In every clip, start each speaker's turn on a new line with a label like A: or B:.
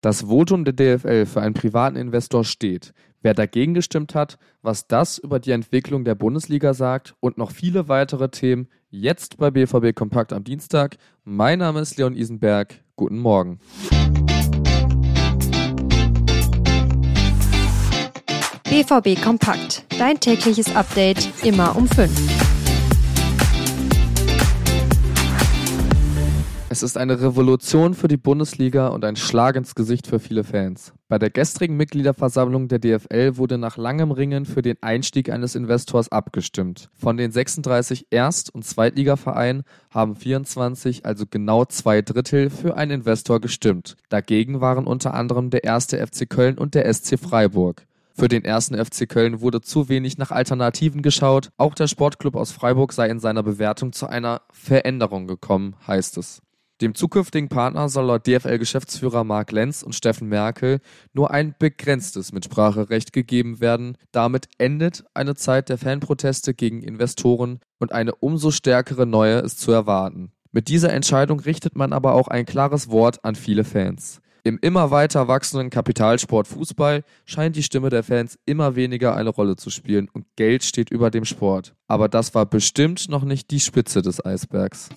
A: Das Votum der DFL für einen privaten Investor steht. Wer dagegen gestimmt hat, was das über die Entwicklung der Bundesliga sagt und noch viele weitere Themen jetzt bei BVB Kompakt am Dienstag. Mein Name ist Leon Isenberg. Guten Morgen.
B: BVB Kompakt. Dein tägliches Update immer um 5.
A: Es ist eine Revolution für die Bundesliga und ein Schlag ins Gesicht für viele Fans. Bei der gestrigen Mitgliederversammlung der DFL wurde nach langem Ringen für den Einstieg eines Investors abgestimmt. Von den 36 Erst- und Zweitligavereinen haben 24, also genau zwei Drittel, für einen Investor gestimmt. Dagegen waren unter anderem der erste FC Köln und der SC Freiburg. Für den ersten FC Köln wurde zu wenig nach Alternativen geschaut. Auch der Sportclub aus Freiburg sei in seiner Bewertung zu einer Veränderung gekommen, heißt es. Dem zukünftigen Partner soll laut DFL-Geschäftsführer Mark Lenz und Steffen Merkel nur ein begrenztes Mitspracherecht gegeben werden. Damit endet eine Zeit der Fanproteste gegen Investoren und eine umso stärkere neue ist zu erwarten. Mit dieser Entscheidung richtet man aber auch ein klares Wort an viele Fans. Im immer weiter wachsenden Kapitalsport Fußball scheint die Stimme der Fans immer weniger eine Rolle zu spielen und Geld steht über dem Sport. Aber das war bestimmt noch nicht die Spitze des Eisbergs.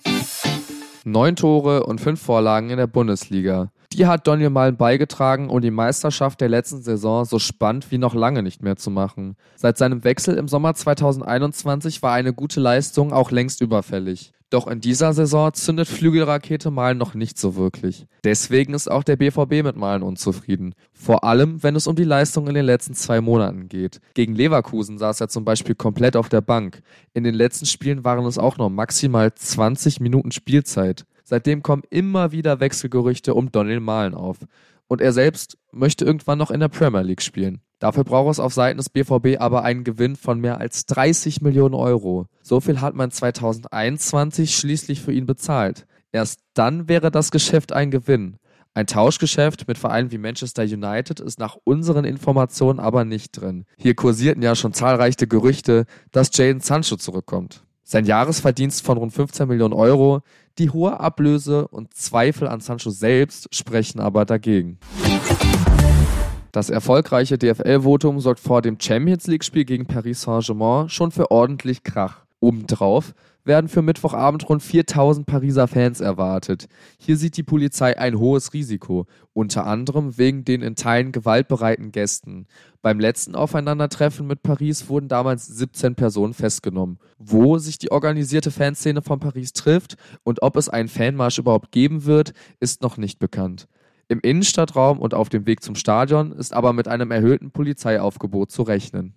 A: Neun Tore und fünf Vorlagen in der Bundesliga. Die hat Daniel Malen beigetragen, um die Meisterschaft der letzten Saison so spannend wie noch lange nicht mehr zu machen. Seit seinem Wechsel im Sommer 2021 war eine gute Leistung auch längst überfällig. Doch in dieser Saison zündet Flügelrakete Malen noch nicht so wirklich. Deswegen ist auch der BVB mit Malen unzufrieden. Vor allem, wenn es um die Leistung in den letzten zwei Monaten geht. Gegen Leverkusen saß er zum Beispiel komplett auf der Bank. In den letzten Spielen waren es auch noch maximal 20 Minuten Spielzeit. Seitdem kommen immer wieder Wechselgerüchte um Donald Malen auf. Und er selbst möchte irgendwann noch in der Premier League spielen. Dafür braucht es auf Seiten des BVB aber einen Gewinn von mehr als 30 Millionen Euro. So viel hat man 2021 schließlich für ihn bezahlt. Erst dann wäre das Geschäft ein Gewinn. Ein Tauschgeschäft mit Vereinen wie Manchester United ist nach unseren Informationen aber nicht drin. Hier kursierten ja schon zahlreiche Gerüchte, dass Jadon Sancho zurückkommt. Sein Jahresverdienst von rund 15 Millionen Euro, die hohe Ablöse und Zweifel an Sancho selbst sprechen aber dagegen. Das erfolgreiche DFL-Votum sorgt vor dem Champions League-Spiel gegen Paris Saint-Germain schon für ordentlich Krach. Obendrauf werden für Mittwochabend rund 4000 Pariser Fans erwartet. Hier sieht die Polizei ein hohes Risiko, unter anderem wegen den in Teilen gewaltbereiten Gästen. Beim letzten Aufeinandertreffen mit Paris wurden damals 17 Personen festgenommen. Wo sich die organisierte Fanszene von Paris trifft und ob es einen Fanmarsch überhaupt geben wird, ist noch nicht bekannt. Im Innenstadtraum und auf dem Weg zum Stadion ist aber mit einem erhöhten Polizeiaufgebot zu rechnen.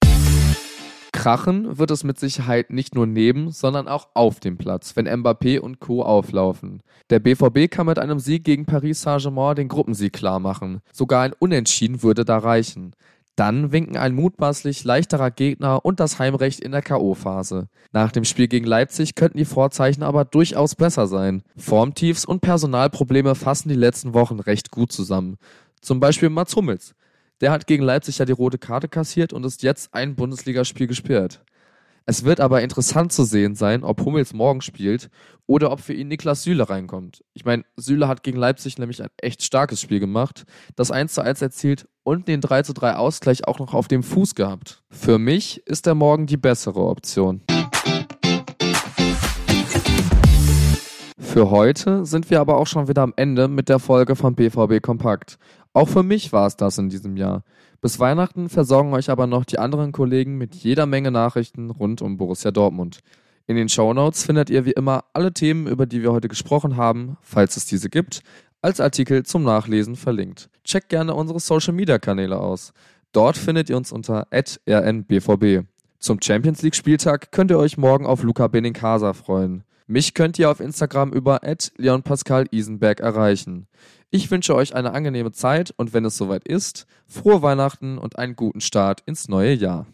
A: Krachen wird es mit Sicherheit nicht nur neben, sondern auch auf dem Platz, wenn Mbappé und Co. auflaufen. Der BVB kann mit einem Sieg gegen Paris Saint-Germain den Gruppensieg klarmachen. Sogar ein Unentschieden würde da reichen. Dann winken ein mutmaßlich leichterer Gegner und das Heimrecht in der K.O.-Phase. Nach dem Spiel gegen Leipzig könnten die Vorzeichen aber durchaus besser sein. Formtiefs und Personalprobleme fassen die letzten Wochen recht gut zusammen. Zum Beispiel Mats Hummels. Der hat gegen Leipzig ja die rote Karte kassiert und ist jetzt ein Bundesligaspiel gesperrt. Es wird aber interessant zu sehen sein, ob Hummels morgen spielt oder ob für ihn Niklas Süle reinkommt. Ich meine, Süle hat gegen Leipzig nämlich ein echt starkes Spiel gemacht, das 1 zu 1 erzielt und den 3 zu 3 Ausgleich auch noch auf dem Fuß gehabt. Für mich ist er morgen die bessere Option. Für heute sind wir aber auch schon wieder am Ende mit der Folge von BVB Kompakt. Auch für mich war es das in diesem Jahr. Bis Weihnachten versorgen euch aber noch die anderen Kollegen mit jeder Menge Nachrichten rund um Borussia Dortmund. In den Show Notes findet ihr wie immer alle Themen, über die wir heute gesprochen haben, falls es diese gibt, als Artikel zum Nachlesen verlinkt. Checkt gerne unsere Social Media Kanäle aus. Dort findet ihr uns unter rnbvb. Zum Champions League Spieltag könnt ihr euch morgen auf Luca Benincasa freuen. Mich könnt ihr auf Instagram über @leonpascal_isenberg erreichen. Ich wünsche euch eine angenehme Zeit und wenn es soweit ist, frohe Weihnachten und einen guten Start ins neue Jahr.